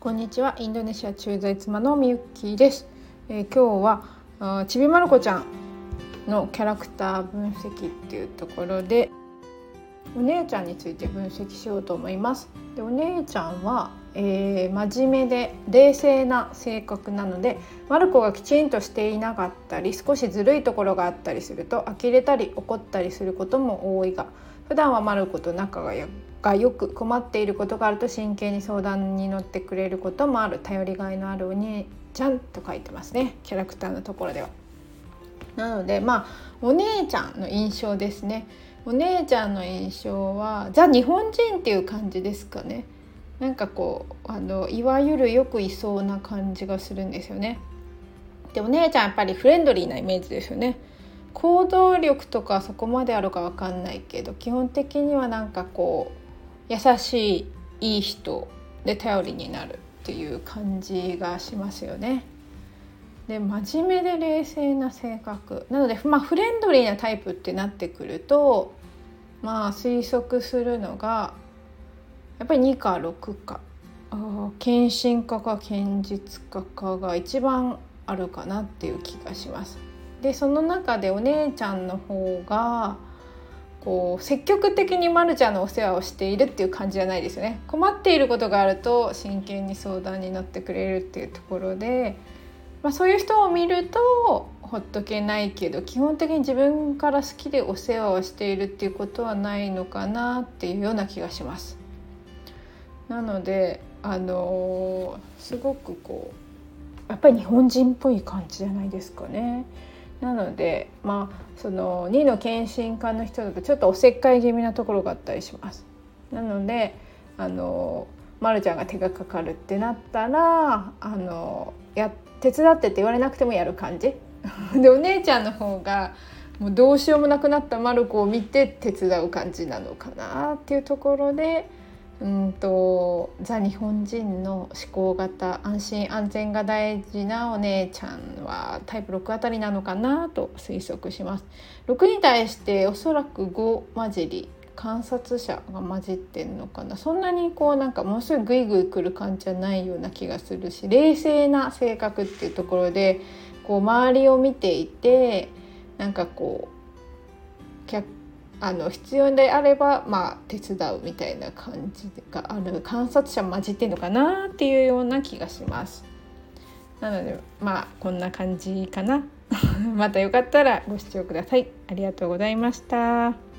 こんにちは。インドネシア駐在妻のみゆきです、えー、今日はちびまる子ちゃんのキャラクター分析っていうところでお姉ちゃんについて分析しようと思います。でお姉ちゃんは、えー、真面目で冷静な性格なのでマルコがきちんとしていなかったり少しずるいところがあったりすると呆れたり怒ったりすることも多いが普段はマルコと仲ががよく困っていることがあると真剣に相談に乗ってくれることもある。頼りがいのあるお兄ちゃんと書いてますね。キャラクターのところでは。なのでまあお姉ちゃんの印象ですね。お姉ちゃんの印象はザ日本人っていう感じですかね。なんかこうあのいわゆるよくいそうな感じがするんですよね。でお姉ちゃんやっぱりフレンドリーなイメージですよね。行動力とかそこまであるか分かんないけど基本的にはなんかこう優しいいい人で頼りになるっていう感じがしますよね。で真面目で冷静な性格なので、まあ、フレンドリーなタイプってなってくるとまあ推測するのがやっぱり2か6か献身家か堅実家かが一番あるかなっていう気がします。でその中でお姉ちゃんの方がこう積極的にまるちゃんのお世話をしているっていう感じじゃないですよね困っていることがあると真剣に相談に乗ってくれるっていうところで、まあ、そういう人を見るとほっとけないけど基本的に自分から好きでお世話をしているっていうことはないのかなっていうような気がします。なのであのー、すごくこうやっぱり日本人っぽい感じじゃないですかね。なのでまあその2の検診官の人だとちょっとおせっかい気味なところがあったりします。なのであのまるちゃんが手がかかるってなったらあのや手伝ってって言われなくてもやる感じ でお姉ちゃんの方がもうどうしようもなくなったマルコを見て手伝う感じなのかなっていうところでうんとザ日本人の思考型安心安全が大事なお姉ちゃんはタイプ6あたりなのかなと推測します。6に対しておそらく5混じり観察者が混じってんのかなそんなにこうなんかものすごいグイグイくる感じじゃないような気がするし冷静な性格っていうところでこう周りを見ていてなんかこう客あの必要であれば、まあ、手伝うみたいな感じがある観察者混じってんのかなっていうような気がします。なのでまあこんな感じかな。またよかったらご視聴ください。ありがとうございました。